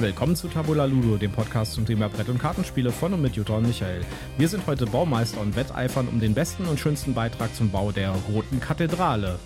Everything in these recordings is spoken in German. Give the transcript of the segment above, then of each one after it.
Willkommen zu Tabula Ludo, dem Podcast zum Thema Brett- und Kartenspiele von und mit Jutta und Michael. Wir sind heute Baumeister und wetteifern um den besten und schönsten Beitrag zum Bau der Roten Kathedrale.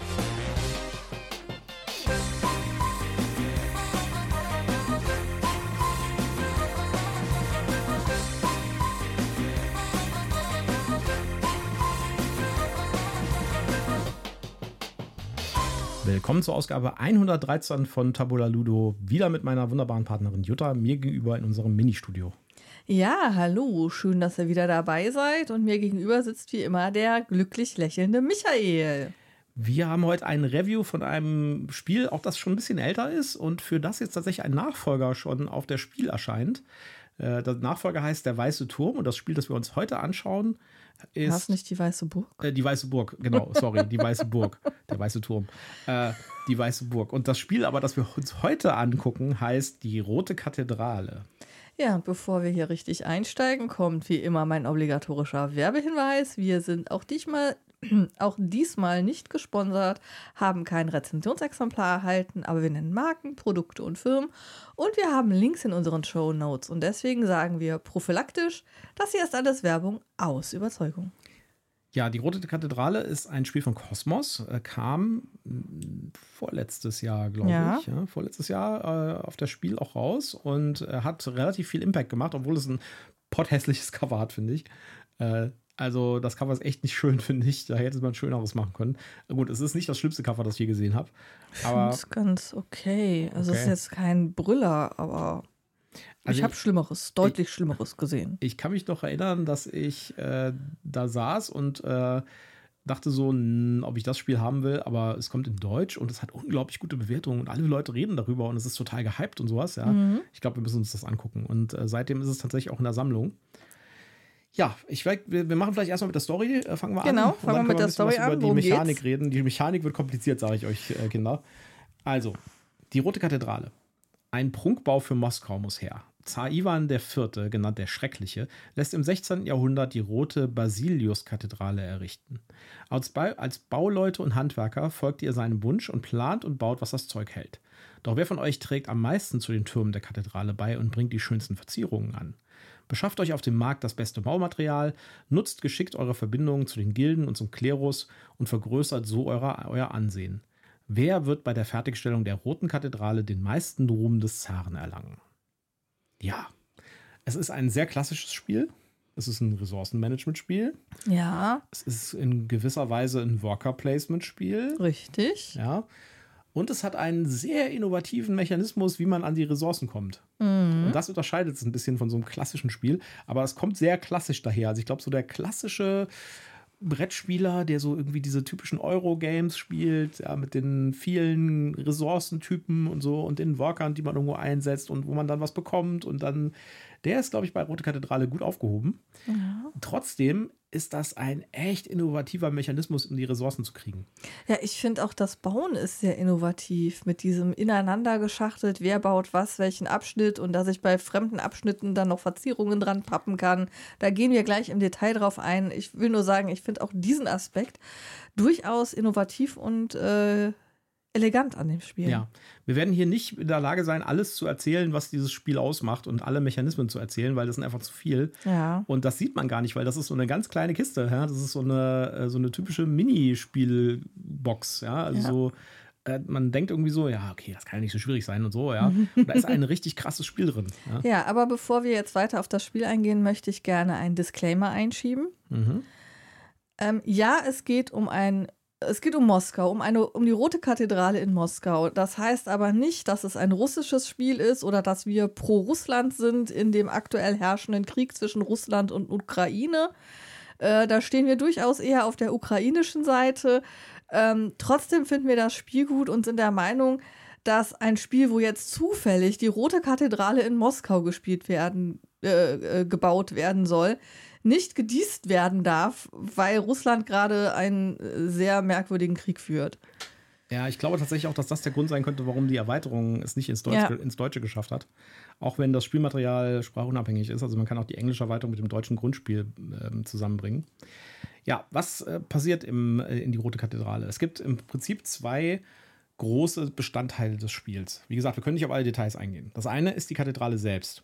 Willkommen zur Ausgabe 113 von Tabula Ludo. Wieder mit meiner wunderbaren Partnerin Jutta, mir gegenüber in unserem Ministudio. Ja, hallo, schön, dass ihr wieder dabei seid. Und mir gegenüber sitzt wie immer der glücklich lächelnde Michael. Wir haben heute ein Review von einem Spiel, auch das schon ein bisschen älter ist und für das jetzt tatsächlich ein Nachfolger schon auf der Spiel erscheint. Äh, der Nachfolger heißt Der Weiße Turm und das Spiel, das wir uns heute anschauen, ist. Hast nicht die Weiße Burg? Äh, die Weiße Burg, genau, sorry, die Weiße Burg, der Weiße Turm. Äh, die Weiße Burg. Und das Spiel aber, das wir uns heute angucken, heißt Die Rote Kathedrale. Ja, und bevor wir hier richtig einsteigen, kommt wie immer mein obligatorischer Werbehinweis. Wir sind auch diesmal, auch diesmal nicht gesponsert, haben kein Rezensionsexemplar erhalten, aber wir nennen Marken, Produkte und Firmen und wir haben Links in unseren Show Notes. Und deswegen sagen wir prophylaktisch, das hier ist alles Werbung aus Überzeugung. Ja, die Rote Kathedrale ist ein Spiel von Kosmos, äh, kam mh, vorletztes Jahr, glaube Ja. ich, ja, vorletztes Jahr äh, auf das Spiel auch raus und äh, hat relativ viel Impact gemacht, obwohl es ein potthässliches Cover hat, finde ich. Äh, also das Cover ist echt nicht schön, finde ich. Da hätte man schöneres machen können. Gut, es ist nicht das schlimmste Cover, das ich je gesehen habe. Ich Aber finde es ganz okay. Also es Okay. ist jetzt kein Brüller, aber Also ich habe Schlimmeres, deutlich Schlimmeres gesehen. ich kann mich noch erinnern, dass ich äh, da saß und äh, dachte so, ob ich das Spiel haben will, aber es kommt in Deutsch und es hat unglaublich gute Bewertungen und alle Leute reden darüber und es ist total gehypt und sowas, ja. Ich glaube, wir müssen uns das angucken und äh, seitdem ist es tatsächlich auch in der Sammlung. Ja, ich wir, wir machen vielleicht erstmal mit der Story, äh, fangen wir an. Genau, fangen wir mit der Story an. über die Mechanik geht's? reden. Die Mechanik wird kompliziert, sage ich euch, äh, Kinder. Also, die Rote Kathedrale. Ein Prunkbau für Moskau muss her. Zar Ivan IV., genannt der Schreckliche, lässt im 16. Jahrhundert die Rote Basiliuskathedrale errichten. Als, ba als Bauleute und Handwerker folgt ihr seinem Wunsch und plant und baut, was das Zeug hält. Doch wer von euch trägt am meisten zu den Türmen der Kathedrale bei und bringt die schönsten Verzierungen an? Beschafft euch auf dem Markt das beste Baumaterial, nutzt geschickt eure Verbindungen zu den Gilden und zum Klerus und vergrößert so eure, euer Ansehen. Wer wird bei der Fertigstellung der Roten Kathedrale den meisten Ruhm des Zaren erlangen? Ja, es ist ein sehr klassisches Spiel. Es ist ein Ressourcenmanagement-Spiel. Ja, Es ist in gewisser Weise ein Worker-Placement-Spiel. richtig. Ja. Und es hat einen sehr innovativen Mechanismus, wie man an die Ressourcen kommt. Und das unterscheidet es ein bisschen von so einem klassischen Spiel. Aber es kommt sehr klassisch daher. Also ich glaube, so der klassische Brettspieler, der so irgendwie diese typischen Euro-Games spielt, ja, mit den vielen Ressourcentypen und so und den Workern, die man irgendwo einsetzt und wo man dann was bekommt und dann, der ist, glaube ich, bei Rote Kathedrale gut aufgehoben. Trotzdem ist das ein echt innovativer Mechanismus, um die Ressourcen zu kriegen. Ja, ich finde auch das Bauen ist sehr innovativ mit diesem ineinander geschachtelt, wer baut was, welchen Abschnitt und dass ich bei fremden Abschnitten dann noch Verzierungen dran pappen kann. Da gehen wir gleich im Detail drauf ein. Ich will nur sagen, ich finde auch diesen Aspekt durchaus innovativ und äh, elegant an dem Spiel. Ja, wir werden hier nicht in der Lage sein, alles zu erzählen, was dieses Spiel ausmacht und alle Mechanismen zu erzählen, weil das sind einfach zu viel. Ja. Und das sieht man gar nicht, weil das ist so eine ganz kleine Kiste. Ja? Das ist so eine, äh, so eine typische Minispielbox. Ja, also Ja. so. äh, Man denkt irgendwie so, ja, okay, das kann ja nicht so schwierig sein und so, ja. Und da ist ein richtig krasses Spiel drin. Ja. Ja, aber bevor wir jetzt weiter auf das Spiel eingehen, möchte ich gerne einen Disclaimer einschieben. Mhm. Ähm, ja, es geht um ein, es geht um Moskau, um eine, um die Rote Kathedrale in Moskau. Das heißt aber nicht, dass es ein russisches Spiel ist oder dass wir pro Russland sind in dem aktuell herrschenden Krieg zwischen Russland und Ukraine. Äh, da stehen wir durchaus eher auf der ukrainischen Seite. Ähm, trotzdem finden wir das Spiel gut und sind der Meinung, dass ein Spiel, wo jetzt zufällig die Rote Kathedrale in Moskau gespielt werden, äh, äh, gebaut werden soll, nicht gedießt werden darf, weil Russland gerade einen äh, sehr merkwürdigen Krieg führt. Ja, ich glaube tatsächlich auch, dass das der Grund sein könnte, warum die Erweiterung es nicht ins Deutsche, Ja. ins Deutsche geschafft hat. Auch wenn das Spielmaterial sprachunabhängig ist. Also man kann auch die englische Erweiterung mit dem deutschen Grundspiel ähm, zusammenbringen. Ja, was äh, passiert im, äh, in die Rote Kathedrale? Es gibt im Prinzip zwei große Bestandteile des Spiels. Wie gesagt, wir können nicht auf alle Details eingehen. Das eine ist die Kathedrale selbst.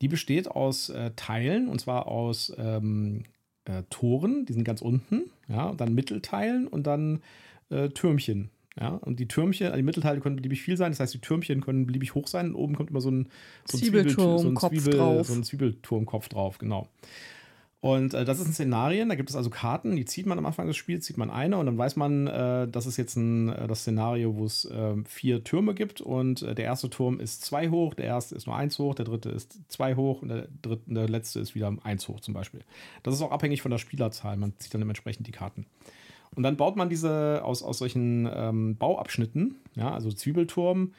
Die besteht aus äh, Teilen, und zwar aus ähm, äh, Toren, die sind ganz unten, ja, dann Mittelteilen und dann äh, Türmchen. Ja, und die Türmchen, die Mittelteile können beliebig viel sein, das heißt, die Türmchen können beliebig hoch sein und oben kommt immer so ein, so ein, Zwiebelturm, so ein, Zwiebel, drauf. so ein Zwiebelturmkopf drauf, genau. Und äh, das ist ein Szenarien, da gibt es also Karten, die zieht man am Anfang des Spiels, zieht man eine und dann weiß man, äh, das ist jetzt ein, äh, das Szenario, wo es äh, vier Türme gibt und äh, der erste Turm ist zwei hoch, der erste ist nur eins hoch, der dritte ist zwei hoch und der, dritte, der letzte ist wieder eins hoch zum Beispiel. Das ist auch abhängig von der Spielerzahl, man zieht dann dementsprechend die Karten. Und dann baut man diese aus, aus solchen ähm, Bauabschnitten, ja, also Zwiebelturm,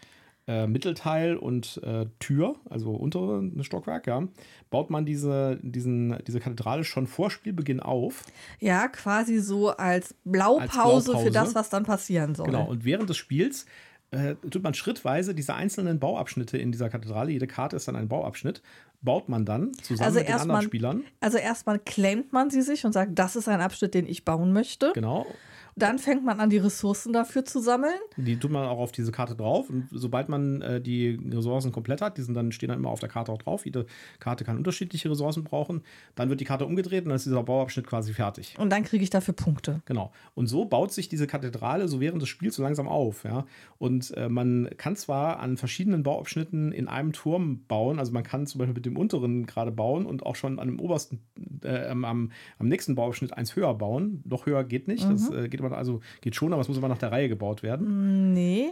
äh, Mittelteil und äh, Tür, also untere Stockwerk, ja, baut man diese, diesen, diese Kathedrale schon vor Spielbeginn auf. Ja, quasi so als Blaupause, als Blaupause. für das, was dann passieren soll. Genau, und während des Spiels äh, tut man schrittweise diese einzelnen Bauabschnitte in dieser Kathedrale, jede Karte ist dann ein Bauabschnitt, baut man dann zusammen also mit den anderen mal, Spielern. Also erstmal claimt man sie sich und sagt, das ist ein Abschnitt, den ich bauen möchte. Genau. Dann fängt man an, die Ressourcen dafür zu sammeln. Die tut man auch auf diese Karte drauf. Und sobald man äh, die Ressourcen komplett hat, die sind dann, stehen dann immer auf der Karte auch drauf. Jede Karte kann unterschiedliche Ressourcen brauchen. Dann wird die Karte umgedreht und dann ist dieser Bauabschnitt quasi fertig. Und dann kriege ich dafür Punkte. Genau. Und so baut sich diese Kathedrale so während des Spiels so langsam auf. Ja? Und äh, man kann zwar an verschiedenen Bauabschnitten in einem Turm bauen, also man kann zum Beispiel mit dem unteren gerade bauen und auch schon an dem obersten, äh, am, am nächsten Bauabschnitt eins höher bauen. Noch höher geht nicht. Mhm. Das äh, geht aber man also geht schon, aber es muss immer nach der Reihe gebaut werden. Nee.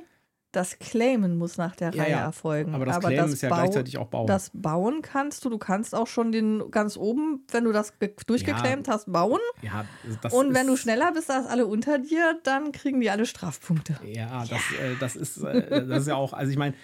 Das Claimen muss nach der ja, Reihe ja. erfolgen. Aber das aber Claimen das ist ja Bau gleichzeitig auch Bauen. Das Bauen kannst du. Du kannst auch schon den ganz oben, wenn du das durchgeclaimt ja, hast, bauen. Ja, das Und wenn du schneller bist als alle unter dir, dann kriegen die alle Strafpunkte. Ja, das, äh, das, ist, äh, das ist ja auch, also ich meine,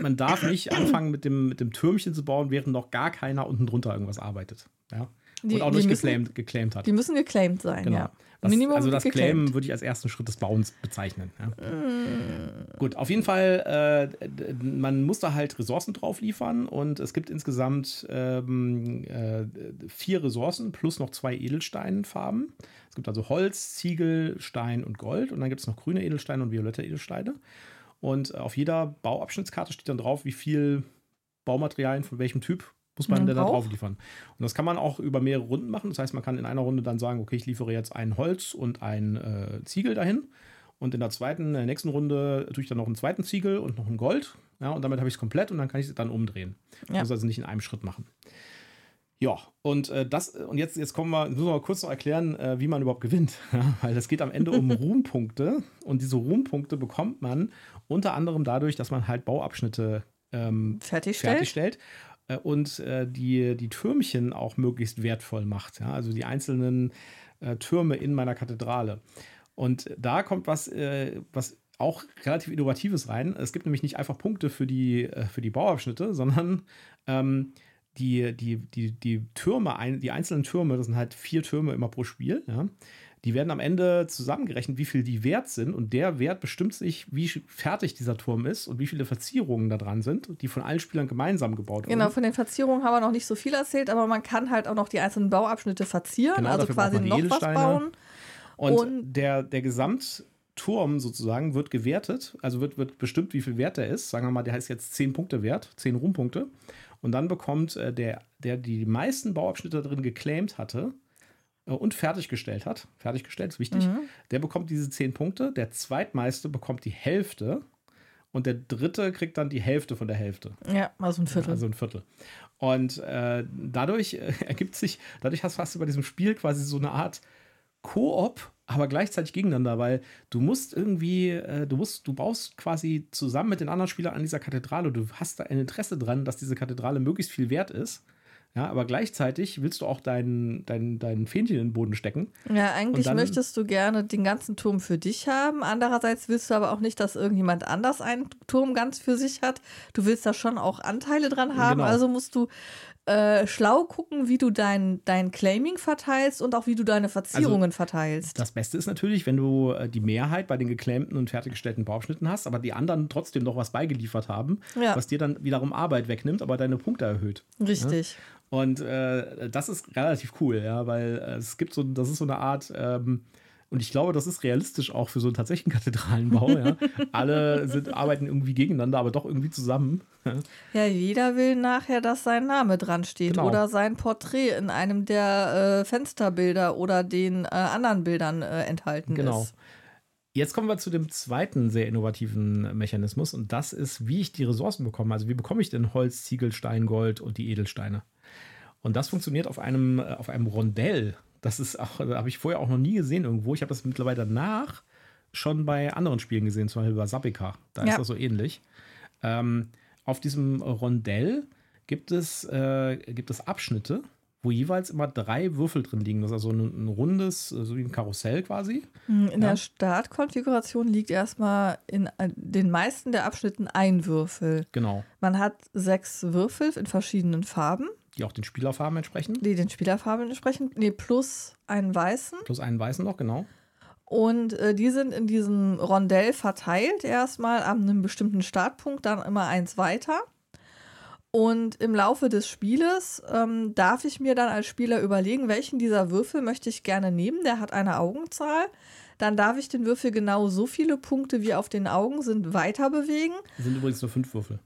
man darf nicht anfangen mit dem, mit dem Türmchen zu bauen, während noch gar keiner unten drunter irgendwas arbeitet. Ja. Die, und auch nicht geclaimed, geclaimed hat. Die müssen geclaimed sein, genau. ja. Das, Minimum also das Claimen würde ich als ersten Schritt des Bauens bezeichnen. Ja. Mm. Gut, auf jeden Fall, äh, man muss da halt Ressourcen drauf liefern und es gibt insgesamt ähm, äh, vier Ressourcen plus noch zwei Edelsteinfarben. Es gibt also Holz, Ziegel, Stein und Gold und dann gibt es noch grüne Edelsteine und violette Edelsteine. Und auf jeder Bauabschnittskarte steht dann drauf, wie viel Baumaterialien von welchem Typ muss man dann da drauf liefern. Und das kann man auch über mehrere Runden machen. Das heißt, man kann in einer Runde dann sagen, okay, ich liefere jetzt ein Holz und ein äh, Ziegel dahin. Und in der zweiten, in der nächsten Runde tue ich dann noch einen zweiten Ziegel und noch ein Gold. Ja, und damit habe ich es komplett und dann kann ich es dann umdrehen. Ja. Muss also nicht in einem Schritt machen. Ja, und äh, das, und jetzt, jetzt kommen wir, müssen wir mal kurz noch erklären, äh, wie man überhaupt gewinnt. Ja, weil es geht am Ende um Ruhmpunkte. Und diese Ruhmpunkte bekommt man unter anderem dadurch, dass man halt Bauabschnitte ähm, fertigstellt. fertigstellt äh, und äh, die, die Türmchen auch möglichst wertvoll macht. Ja? Also die einzelnen äh, Türme in meiner Kathedrale. Und da kommt was, äh, was auch relativ Innovatives rein. Es gibt nämlich nicht einfach Punkte für die, für die Bauabschnitte, sondern ähm, die, die, die, die Türme, die einzelnen Türme, das sind halt vier Türme immer pro Spiel, ja, die werden am Ende zusammengerechnet, wie viel die wert sind. Und der Wert bestimmt sich, wie fertig dieser Turm ist und wie viele Verzierungen da dran sind, die von allen Spielern gemeinsam gebaut wurden. Genau, von den Verzierungen haben wir noch nicht so viel erzählt, aber man kann halt auch noch die einzelnen Bauabschnitte verzieren, genau, also quasi noch was bauen. Und, und der, der Gesamtturm sozusagen wird gewertet, also wird, wird bestimmt, wie viel wert der ist. Sagen wir mal, der heißt jetzt 10 Punkte wert, 10 Ruhmpunkte. Und dann bekommt äh, der, der die meisten Bauabschnitte drin geclaimed hatte, und fertiggestellt hat, fertiggestellt ist wichtig, mhm. der bekommt diese zehn Punkte. Der zweitmeiste bekommt die Hälfte und der dritte kriegt dann die Hälfte von der Hälfte. Ja, also ein Viertel. Also ein Viertel. Und äh, dadurch äh, ergibt sich, dadurch hast, hast du bei diesem Spiel quasi so eine Art Koop, aber gleichzeitig gegeneinander, weil du musst irgendwie, äh, du musst, du baust quasi zusammen mit den anderen Spielern an dieser Kathedrale. Du hast da ein Interesse dran, dass diese Kathedrale möglichst viel wert ist. Ja, aber gleichzeitig willst du auch deinen dein, dein Fähnchen in den Boden stecken. Ja, eigentlich dann, möchtest du gerne den ganzen Turm für dich haben. Andererseits willst du aber auch nicht, dass irgendjemand anders einen Turm ganz für sich hat. Du willst da schon auch Anteile dran haben. Genau. Also musst du äh, schlau gucken, wie du dein, dein Claiming verteilst und auch wie du deine Verzierungen also, verteilst. Das Beste ist natürlich, wenn du äh, die Mehrheit bei den geclaimten und fertiggestellten Bauabschnitten hast, aber die anderen trotzdem noch was beigeliefert haben, ja. was dir dann wiederum Arbeit wegnimmt, aber deine Punkte erhöht. Richtig. Ja? Und äh, das ist relativ cool, ja, weil äh, es gibt so, das ist so eine Art, ähm, Und ich glaube, das ist realistisch auch für so einen tatsächlichen Kathedralenbau. ja. Alle sind, arbeiten irgendwie gegeneinander, aber doch irgendwie zusammen. Ja, jeder will nachher, dass sein Name dran steht Genau. oder sein Porträt in einem der äh, Fensterbilder oder den äh, anderen Bildern äh, enthalten Genau. ist. Jetzt kommen wir zu dem zweiten sehr innovativen Mechanismus und das ist, wie ich die Ressourcen bekomme. Also wie bekomme ich denn Holz, Ziegel, Stein, Gold und die Edelsteine? Und das funktioniert auf einem, äh, auf einem Rondell. Das ist auch, da habe ich vorher auch noch nie gesehen irgendwo. Ich habe das mittlerweile danach schon bei anderen Spielen gesehen, zum Beispiel bei Sabika. Da Ja. ist das so ähnlich. Ähm, auf diesem Rondell gibt es, äh, gibt es Abschnitte, wo jeweils immer drei Würfel drin liegen. Das ist also ein, ein rundes, äh, so wie ein Karussell quasi. In Ja. der Startkonfiguration liegt erstmal in äh, den meisten der Abschnitten ein Würfel. Genau. Man hat sechs Würfel in verschiedenen Farben, Die auch den Spielerfarben entsprechen. die den Spielerfarben entsprechen, nee, plus einen weißen. Plus einen weißen noch, genau. Und äh, die sind in diesem Rondell verteilt, erstmal an einem bestimmten Startpunkt, dann immer eins weiter. Und im Laufe des Spieles ähm, darf ich mir dann als Spieler überlegen, welchen dieser Würfel möchte ich gerne nehmen. Der hat eine Augenzahl. Dann darf ich den Würfel genau so viele Punkte, wie auf den Augen sind, weiter bewegen. Das sind übrigens nur fünf Würfel.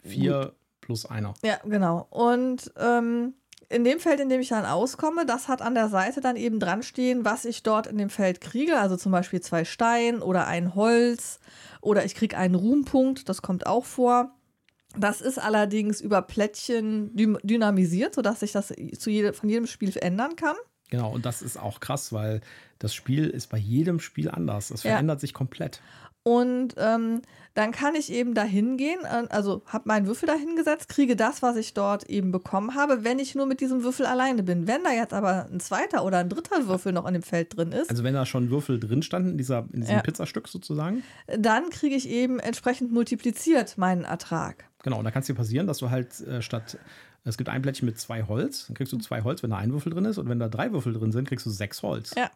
Vier plus einer. Ja, genau. Und ähm, in dem Feld, in dem ich dann auskomme, das hat an der Seite dann eben dran stehen, was ich dort in dem Feld kriege. Also zum Beispiel zwei Stein oder ein Holz oder ich kriege einen Ruhmpunkt, das kommt auch vor. Das ist allerdings über Plättchen dynamisiert, sodass ich das zu jede, von jedem Spiel ändern kann. Genau, und das ist auch krass, weil das Spiel ist bei jedem Spiel anders. Ja. verändert sich komplett. Und ähm, dann kann ich eben dahin gehen, also habe meinen Würfel dahin gesetzt, kriege das, was ich dort eben bekommen habe, wenn ich nur mit diesem Würfel alleine bin. Wenn da jetzt aber ein zweiter oder ein dritter Würfel noch in dem Feld drin ist, Also wenn da schon Würfel drin standen, in, dieser, in diesem Ja. Pizzastück sozusagen. dann kriege ich eben entsprechend multipliziert meinen Ertrag. Genau, und da kann es dir passieren, dass du halt äh, statt, es gibt ein Plättchen mit zwei Holz, dann kriegst du zwei Holz, wenn da ein Würfel drin ist. Und wenn da drei Würfel drin sind, kriegst du sechs Holz. Ja.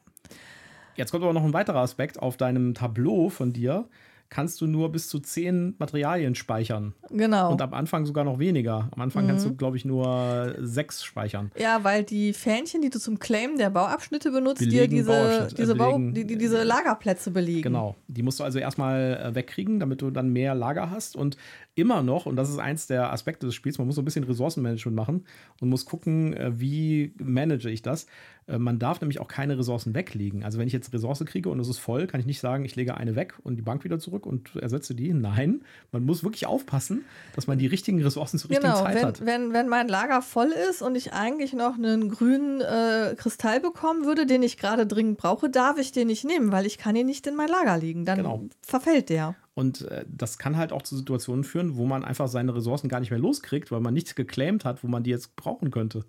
Jetzt kommt aber noch ein weiterer Aspekt. Auf deinem Tableau von dir kannst du nur bis zu zehn Materialien speichern. Genau. Und am Anfang sogar noch weniger. Am Anfang kannst Mhm. du, glaube ich, nur sechs speichern. ja, weil die Fähnchen, die du zum Claim der Bauabschnitte benutzt, Belegen dir diese, äh, diese, Bau, die, die, diese Lagerplätze belegen. Genau. Die musst du also erstmal äh, wegkriegen, damit du dann mehr Lager hast. Und immer noch, und das ist eins der Aspekte des Spiels, man muss so ein bisschen Ressourcenmanagement machen und muss gucken, äh, wie manage ich das. Äh, man darf nämlich auch keine Ressourcen weglegen. Also wenn ich jetzt Ressource kriege und es ist voll, kann ich nicht sagen, ich lege eine weg und die Bank wieder zurück und ersetze die. Nein, man muss wirklich aufpassen, dass man die richtigen Ressourcen zur richtigen Genau, Zeit wenn, hat. wenn, wenn mein Lager voll ist und ich eigentlich noch einen grünen äh, Kristall bekommen würde, den ich gerade dringend brauche, darf ich den nicht nehmen, weil ich kann ihn nicht in mein Lager legen. Dann Genau. verfällt der. Und äh, das kann halt auch zu Situationen führen, wo man einfach seine Ressourcen gar nicht mehr loskriegt, weil man nichts geclaimt hat, wo man die jetzt brauchen könnte.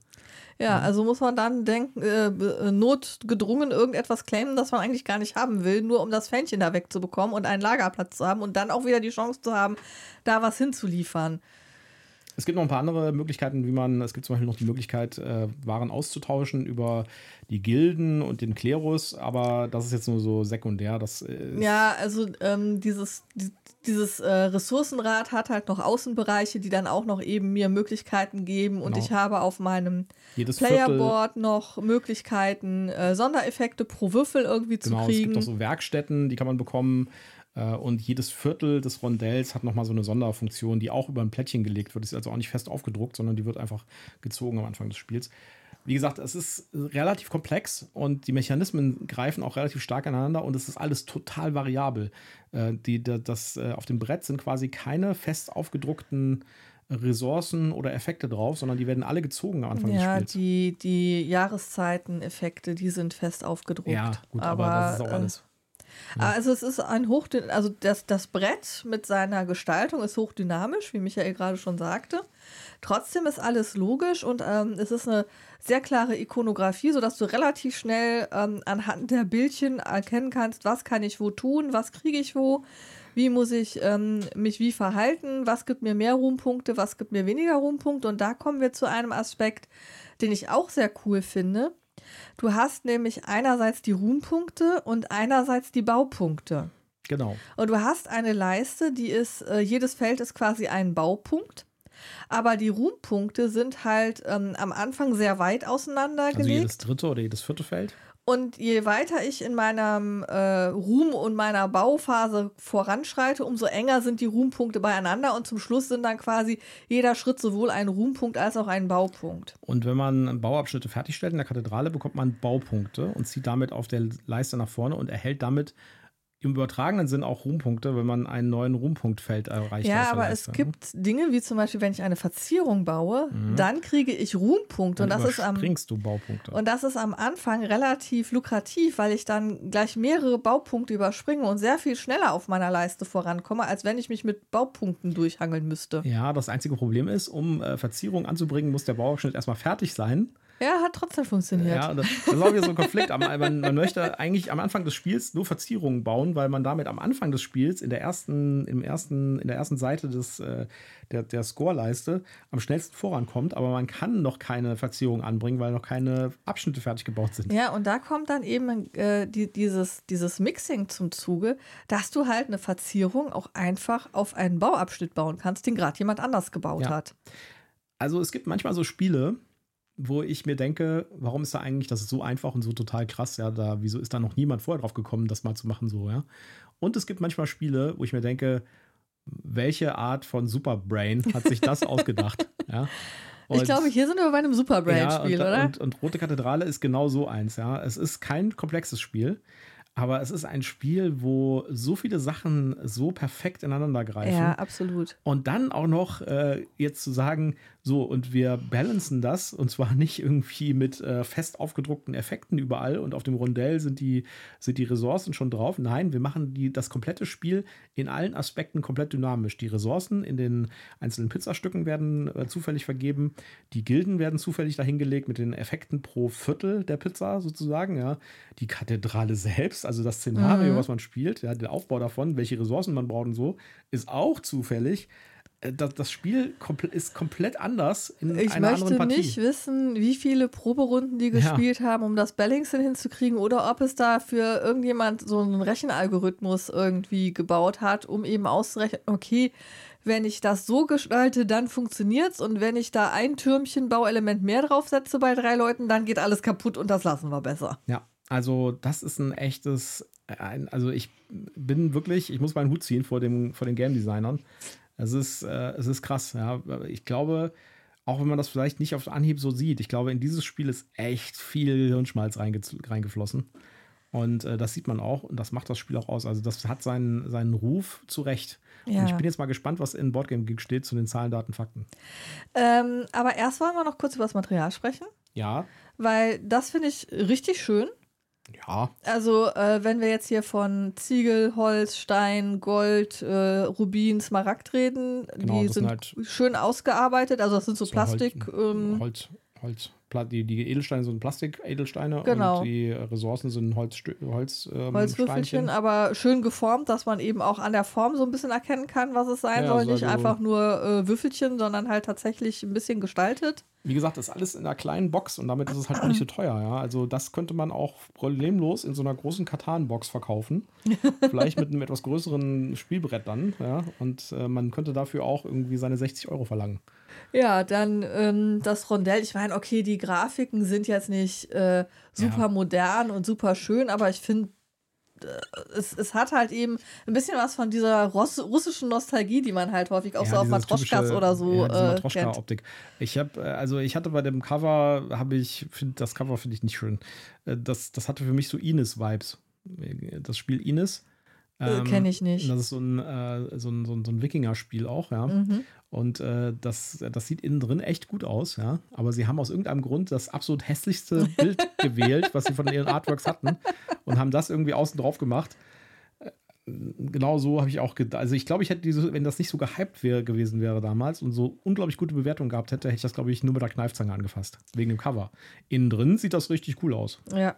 Ja, also muss man dann denken, äh, äh, notgedrungen irgendetwas claimen, das man eigentlich gar nicht haben will, nur um das Fähnchen da wegzubekommen und einen Lagerplatz zu haben und dann auch wieder die Chance zu haben, da was hinzuliefern. Es gibt noch ein paar andere Möglichkeiten, wie man, es gibt zum Beispiel noch die Möglichkeit, äh, Waren auszutauschen über die Gilden und den Klerus, aber das ist jetzt nur so sekundär. Das äh, Ja, also ähm, dieses, die, dieses äh, Ressourcenrad hat halt noch Außenbereiche, die dann auch noch eben mir Möglichkeiten geben. Und Genau. ich habe auf meinem jedes Viertel. Playerboard noch Möglichkeiten, äh, Sondereffekte pro Würfel irgendwie zu Genau, es kriegen. gibt auch so Werkstätten, die kann man bekommen. Äh, und jedes Viertel des Rondells hat nochmal so eine Sonderfunktion, die auch über ein Plättchen gelegt wird. Ist also auch nicht fest aufgedruckt, sondern die wird einfach gezogen am Anfang des Spiels. Wie gesagt, es ist relativ komplex und die Mechanismen greifen auch relativ stark aneinander und es ist alles total variabel. Äh, die, da- das, äh, auf dem Brett sind quasi keine fest aufgedruckten Ressourcen oder Effekte drauf, sondern die werden alle gezogen am Anfang ja, des Spiels. die, die Jahreszeiten-Effekte, die sind fest aufgedruckt. ja, gut, aber, das ist auch äh, alles. Also es ist ein hochdyn also das, das Brett mit seiner Gestaltung ist hochdynamisch, wie Michael gerade schon sagte. Trotzdem ist alles logisch und ähm, es ist eine sehr klare Ikonografie, sodass du relativ schnell ähm, anhand der Bildchen erkennen kannst, was kann ich wo tun, was kriege ich wo, wie muss ich ähm, mich wie verhalten, was gibt mir mehr Ruhmpunkte, was gibt mir weniger Ruhmpunkte. Und da kommen wir zu einem Aspekt, den ich auch sehr cool finde. Du hast nämlich einerseits die Ruhmpunkte und einerseits die Baupunkte. Genau. Und du hast eine Leiste, die ist, äh, jedes Feld ist quasi ein Baupunkt. Aber die Ruhmpunkte sind halt ähm, am Anfang sehr weit Also auseinandergelegt. jedes dritte oder jedes vierte Feld. Und je weiter ich in meinem äh, Ruhm und meiner Bauphase voranschreite, umso enger sind die Ruhmpunkte beieinander und zum Schluss sind dann quasi jeder Schritt sowohl ein Ruhmpunkt als auch ein Baupunkt. Und wenn man Bauabschnitte fertigstellt in der Kathedrale, bekommt man Baupunkte und zieht damit auf der Leiste nach vorne und erhält damit im übertragenen Sinn auch Ruhmpunkte, wenn man einen neuen Ruhmpunktfeld erreicht. Ja, aber es gibt Dinge, wie zum Beispiel, wenn ich eine Verzierung baue, mhm. dann kriege ich Ruhmpunkte. Dann und das ist am du Baupunkte. Und das ist am Anfang relativ lukrativ, weil ich dann gleich mehrere Baupunkte überspringe und sehr viel schneller auf meiner Leiste vorankomme, als wenn ich mich mit Baupunkten durchhangeln müsste. Ja, das einzige Problem ist, um äh, Verzierungen anzubringen, muss der Bauabschnitt erstmal fertig sein. Ja, hat trotzdem funktioniert. Ja, das, das ist auch wieder so ein Konflikt. Man, man, möchte eigentlich am Anfang des Spiels nur Verzierungen bauen, weil man damit am Anfang des Spiels in der ersten, im ersten, in der ersten Seite des, äh, der, der Scoreleiste am schnellsten vorankommt, aber man kann noch keine Verzierung anbringen, weil noch keine Abschnitte fertig gebaut sind. Ja, und da kommt dann eben äh, die, dieses, dieses Mixing zum Zuge, dass du halt eine Verzierung auch einfach auf einen Bauabschnitt bauen kannst, den gerade jemand anders gebaut ja. hat. Also es gibt manchmal so Spiele, wo ich mir denke, warum ist da eigentlich, das ist so einfach und so total krass, ja, da, wieso ist da noch niemand vorher drauf gekommen, das mal zu machen, so, ja. Und es gibt manchmal Spiele, wo ich mir denke, welche Art von Superbrain hat sich das ausgedacht, ja. Und, ich glaube, hier sind wir bei einem Superbrain-Spiel, ja, oder? Und, und Rote Kathedrale ist genau so eins, ja. Es ist kein komplexes Spiel. Aber es ist ein Spiel, wo so viele Sachen so perfekt ineinander greifen. Ja, absolut. Und dann auch noch äh, jetzt zu sagen, so, und wir balancen das und zwar nicht irgendwie mit äh, fest aufgedruckten Effekten überall und auf dem Rondell sind die, sind die Ressourcen schon drauf. Nein, wir machen die, das komplette Spiel in allen Aspekten komplett dynamisch. Die Ressourcen in den einzelnen Pizzastücken werden äh, zufällig vergeben, die Gilden werden zufällig dahingelegt mit den Effekten pro Viertel der Pizza sozusagen. Ja. Die Kathedrale selbst, also das Szenario, mhm. was man spielt, ja, der Aufbau davon, welche Ressourcen man braucht und so, ist auch zufällig. Äh, das, das Spiel ist komplett anders in ich einer anderen Partie. Ich möchte nicht wissen, wie viele Proberunden die gespielt ja. haben, um das Balancing hinzukriegen oder ob es da für irgendjemand so einen Rechenalgorithmus irgendwie gebaut hat, um eben auszurechnen, okay, wenn ich das so gestalte, dann funktioniert es und wenn ich da ein Türmchen Bauelement mehr draufsetze bei drei Leuten, dann geht alles kaputt und das lassen wir besser. Ja, also das ist ein echtes, also ich bin wirklich, ich muss meinen Hut ziehen vor, dem, vor den Game Designern. Es ist, äh, es ist krass, ja. Ich glaube, auch wenn man das vielleicht nicht auf Anhieb so sieht, ich glaube, in dieses Spiel ist echt viel Hirnschmalz reinge reingeflossen. Und äh, das sieht man auch und das macht das Spiel auch aus. Also das hat seinen, seinen Ruf zurecht. Ja. Und ich bin jetzt mal gespannt, was in Boardgame Geek steht zu den Zahlen, Daten, Fakten. Ähm, aber erst wollen wir noch kurz über das Material sprechen. Ja. Weil das finde ich richtig schön. Ja. Also, äh, wenn wir jetzt hier von Ziegel, Holz, Stein, Gold, äh, Rubin, Smaragd reden, genau, die sind halt schön ausgearbeitet. Also, das sind so, so Plastik. Holz, ähm, Holz, Holz die, die Edelsteine sind Plastik-Edelsteine genau. und die Ressourcen sind Holz, Holz ähm, Holzwürfelchen, aber schön geformt, dass man eben auch an der Form so ein bisschen erkennen kann, was es sein ja, soll. Nicht einfach nur äh, Würfelchen, sondern halt tatsächlich ein bisschen gestaltet. Wie gesagt, das ist alles in einer kleinen Box und damit ist es halt auch nicht so teuer. Ja? Also das könnte man auch problemlos in so einer großen Katan-Box verkaufen. Vielleicht mit einem etwas größeren Spielbrett dann. Ja? Und äh, man könnte dafür auch irgendwie seine 60 Euro verlangen. Ja, dann ähm, das Rondell. Ich meine, okay, die Grafiken sind jetzt nicht äh, super ja. modern und super schön, aber ich finde, äh, es, es hat halt eben ein bisschen was von dieser Russ russischen Nostalgie, die man halt häufig auch ja, so auf Matroschkas oder so ja, äh, kennt. Optik. Ich habe äh, also ich hatte bei dem Cover habe ich finde das Cover finde ich nicht schön. Äh, das das hatte für mich so Ines Vibes. Das Spiel Ines äh, ähm, Kenne ich nicht. Das ist so ein, äh, so ein, so ein, so ein Wikinger-Spiel auch, ja. Mhm. Und äh, das, das sieht innen drin echt gut aus, ja. Aber sie haben aus irgendeinem Grund das absolut hässlichste Bild gewählt, was sie von ihren Artworks hatten, und haben das irgendwie außen drauf gemacht. Äh, genau so habe ich auch gedacht. Also ich glaube, ich hätte diese, wenn das nicht so gehypt wär, gewesen wäre damals und so unglaublich gute Bewertungen gehabt hätte, hätte ich das, glaube ich, nur mit der Kneifzange angefasst. Wegen dem Cover. Innen drin sieht das richtig cool aus. Ja,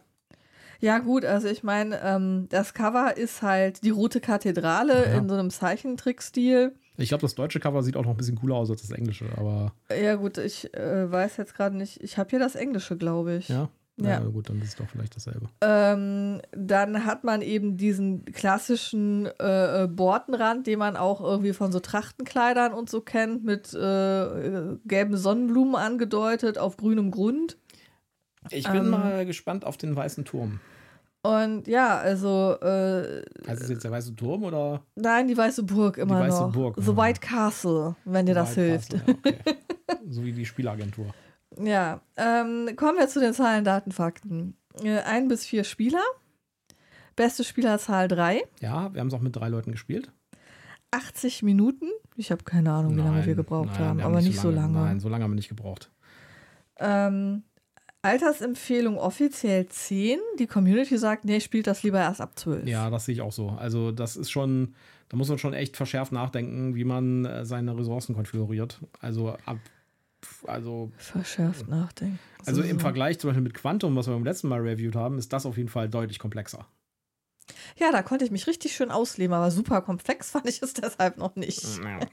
ja, gut, also ich meine, ähm, das Cover ist halt die Rote Kathedrale ja. in so einem Zeichentrickstil. Ich glaube, das deutsche Cover sieht auch noch ein bisschen cooler aus als das englische, aber. Ja, gut, ich äh, weiß jetzt gerade nicht. Ich habe hier das englische, glaube ich. Ja. Ja. ja, gut, dann ist es doch vielleicht dasselbe. Ähm, dann hat man eben diesen klassischen äh, äh, Bortenrand, den man auch irgendwie von so Trachtenkleidern und so kennt, mit äh, gelben Sonnenblumen angedeutet auf grünem Grund. Ich bin Ähm. mal gespannt auf den Weißen Turm. Und ja, also, äh, Heißt es jetzt der Weiße Turm oder nein, die Weiße Burg immer Weiße noch. Burg, The ja. White Castle, wenn dir das White hilft. Castle? Ja, okay. so wie die Spielagentur. Ja, ähm, kommen wir zu den Zahlen, Daten, Fakten. Äh, ein bis vier Spieler. Beste Spielerzahl drei. Ja, wir haben es auch mit drei Leuten gespielt. 80 Minuten. Ich habe keine Ahnung, wie lange wir gebraucht nein, haben, wir aber nicht so lange. Nein, so lange haben wir nicht gebraucht. Ähm, Altersempfehlung offiziell 10. Die Community sagt, nee, spielt das lieber erst ab 12. Ja, das sehe ich auch so. Also, das ist schon, da muss man schon echt verschärft nachdenken, wie man äh, seine Ressourcen konfiguriert. Also, ab, also, Verschärft nachdenken. also So, im so. Vergleich zum Beispiel mit Quantum, was wir beim letzten Mal reviewed haben, ist das auf jeden Fall deutlich komplexer. Ja, da konnte ich mich richtig schön ausleben, aber super komplex fand ich es deshalb noch nicht. Ja.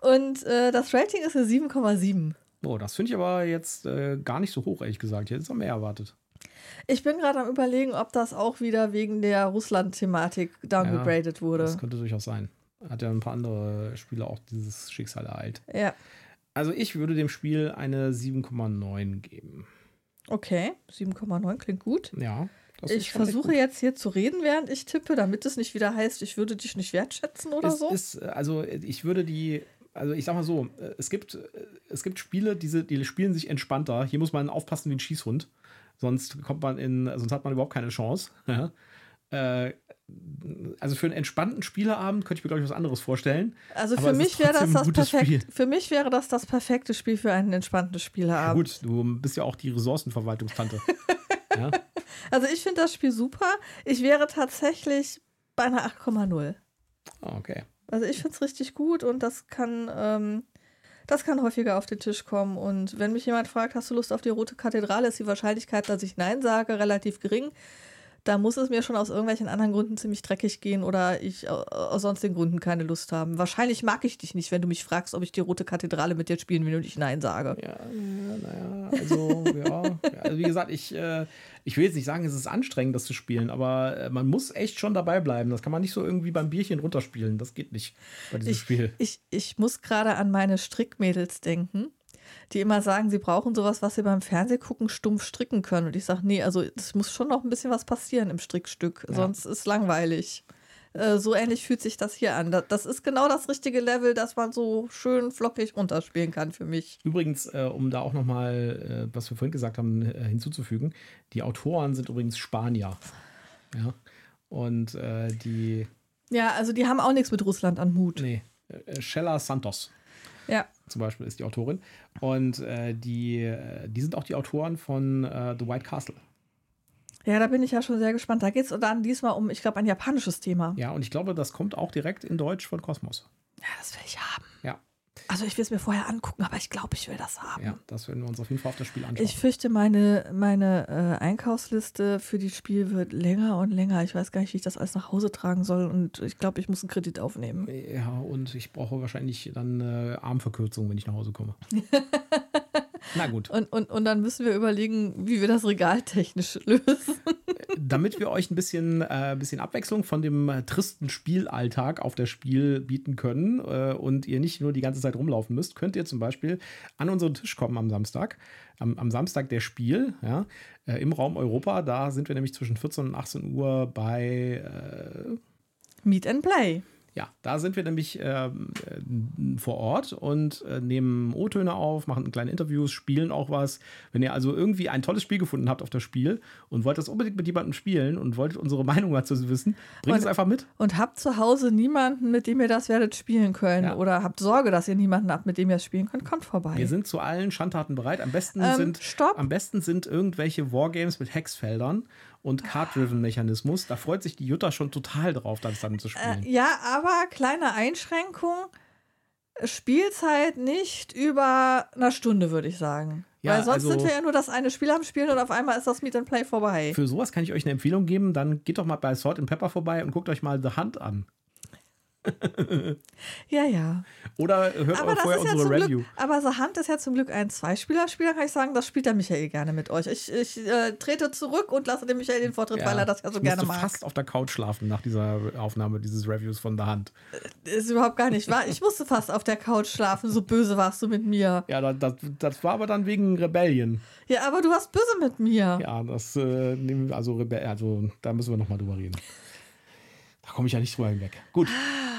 Und äh, das Rating ist eine 7,7. Oh, das finde ich aber jetzt äh, gar nicht so hoch, ehrlich gesagt. Ich hätte es auch mehr erwartet. Ich bin gerade am überlegen, ob das auch wieder wegen der Russland-Thematik downgegradet wurde. Das könnte durchaus sein. Hat ja ein paar andere Spiele auch dieses Schicksal ereilt. Ja, Also ich würde dem Spiel eine 7,9 geben. okay. 7,9 klingt gut. Ja. ist Ich versuche jetzt hier zu reden, während ich tippe, damit es nicht wieder heißt, ich würde dich nicht wertschätzen oder es so. ist, also ich würde die, also ich sag mal so, äh, es gibt, äh, es gibt Spiele, diese, die spielen sich entspannter. Hier muss man aufpassen wie ein Schießhund. Sonst kommt man in, sonst hat man überhaupt keine Chance. Ja. Äh, also für einen entspannten Spieleabend könnte ich mir, glaube ich, was anderes vorstellen. Also für mich wäre das das perfekt. Für mich wäre das das perfekte Spiel für einen entspannten Spieleabend. Gut, du bist ja auch die Ressourcenverwaltungstante. ja. Also ich finde das Spiel super. Ich wäre tatsächlich bei einer 8,0. Ah, okay. Also ich finde es richtig gut und das kann, ähm, das kann häufiger auf den Tisch kommen. Und wenn mich jemand fragt, hast du Lust auf die Rote Kathedrale, ist die Wahrscheinlichkeit, dass ich Nein sage, relativ gering. Da muss es mir schon aus irgendwelchen anderen Gründen ziemlich dreckig gehen oder ich au- aus sonstigen Gründen keine Lust haben. Wahrscheinlich mag ich dich nicht, wenn du mich fragst, ob ich die Rote Kathedrale mit dir spielen will und ich Nein sage. Ja, naja, also, ja. ja. Also, wie gesagt, ich, äh, ich will jetzt nicht sagen, es ist anstrengend, das zu spielen, aber äh, man muss echt schon dabei bleiben. Das kann man nicht so irgendwie beim Bierchen runterspielen. Das geht nicht bei diesem Ich, Spiel. ich, ich muss gerade an meine Strickmädels denken, die immer sagen, sie brauchen sowas, was sie beim Fernsehgucken stumpf stricken können. Und ich sage, nee, also es muss schon noch ein bisschen was passieren im Strickstück, Ja. sonst ist langweilig. Äh, so ähnlich fühlt sich das hier an. Das, das ist genau das richtige Level, das man so schön flockig runterspielen kann für mich. Übrigens, äh, um da auch nochmal, äh, was wir vorhin gesagt haben, äh, hinzuzufügen, die Autoren sind übrigens Spanier. Ja. Und die, Ja, also die haben auch nichts mit Russland an Mut. nee, Shella Santos Ja. zum Beispiel ist die Autorin. Und äh, die, äh, die sind auch die Autoren von äh, The White Castle. Ja, da bin ich ja schon sehr gespannt. Da geht es dann diesmal um, ich glaube, ein japanisches Thema. Ja, und ich glaube, das kommt auch direkt in Deutsch von Kosmos. Ja, das will ich haben. Also ich will es mir vorher angucken, aber ich glaube, ich will das haben. ja, das werden wir uns auf jeden Fall auf das Spiel anschauen. Ich fürchte, meine, meine äh, Einkaufsliste für die Spiel wird länger und länger. Ich weiß gar nicht, wie ich das alles nach Hause tragen soll und ich glaube, ich muss einen Kredit aufnehmen. ja, und ich brauche wahrscheinlich dann äh, Armverkürzung, wenn ich nach Hause komme. Na gut, Und, und, und dann müssen wir überlegen, wie wir das regaltechnisch lösen. Damit wir euch ein bisschen, äh, bisschen Abwechslung von dem äh, tristen Spielalltag auf das Spiel bieten können äh, und ihr nicht nur die ganze Zeit rumlaufen müsst, könnt ihr zum Beispiel an unseren Tisch kommen am Samstag. Am, am Samstag der Spiel, ja, äh, im Raum Europa. Da sind wir nämlich zwischen 14 und 18 Uhr bei äh, Meet and Play. Ja, da sind wir nämlich ähm, äh, vor Ort und äh, nehmen O-Töne auf, machen kleine Interviews, spielen auch was. Wenn ihr also irgendwie ein tolles Spiel gefunden habt auf das Spiel und wollt das unbedingt mit jemandem spielen und wolltet unsere Meinung dazu wissen, bringt Und- es einfach mit. Und habt zu Hause niemanden, mit dem ihr das werdet spielen können. Ja. Oder habt Sorge, dass ihr niemanden habt, mit dem ihr es spielen könnt. Kommt vorbei. Wir sind zu allen Schandtaten bereit. Am besten, Ähm, sind, stopp. am besten sind irgendwelche Wargames mit Hexfeldern und Card-Driven-Mechanismus. Da freut sich die Jutta schon total drauf, das dann zu spielen. Äh, ja, aber kleine Einschränkung. Spielzeit nicht über einer Stunde, würde ich sagen. Ja, Weil sonst also- sind wir ja nur das eine Spiel am Spielen und auf einmal ist das Meet and Play vorbei. Für sowas kann ich euch eine Empfehlung geben. Dann geht doch mal bei Salt and Pepper vorbei und guckt euch mal The Hunt an. Ja, ja. Oder hört Aber vorher ja unsere zum Review. Glück, aber The Hand ist ja zum Glück ein Zweispieler-Spiel, da kann ich sagen, das spielt der Michael gerne mit euch. Ich, ich äh, trete zurück und lasse dem Michael den Vortritt, weil er das ja so ich gerne mag. fast auf der Couch schlafen nach dieser Aufnahme dieses Reviews von der Hand. Ist überhaupt gar nicht wahr. Ich musste fast auf der Couch schlafen, so böse warst du mit mir. Ja, das, das, das war aber dann wegen Rebellion. Ja, aber du warst böse mit mir. Ja, das, äh, nehmen wir- also, also da müssen wir nochmal drüber reden. Da komme ich ja nicht drüber hinweg. Gut,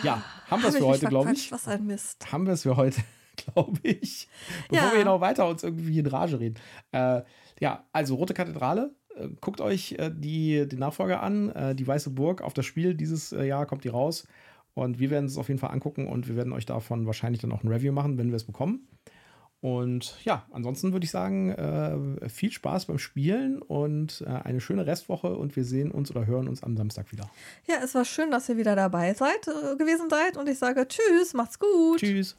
ja, haben wir es für heute, glaube ich. Was ein Mist. Haben wir es für heute, glaube ich. Bevor Ja. wir hier noch weiter uns irgendwie in Rage reden. Äh, ja, also Rote Kathedrale. Äh, guckt euch äh, die, die Nachfolger an. Äh, die Weiße Burg auf das Spiel. Dieses äh, Jahr kommt die raus. Und wir werden es auf jeden Fall angucken und wir werden euch davon wahrscheinlich dann auch ein Review machen, wenn wir es bekommen. Und ja, ansonsten würde ich sagen, äh, viel Spaß beim Spielen und äh, eine schöne Restwoche und wir sehen uns oder hören uns am Samstag wieder. Ja, es war schön, dass ihr wieder dabei seid, äh, gewesen seid und ich sage Tschüss, macht's gut. Tschüss.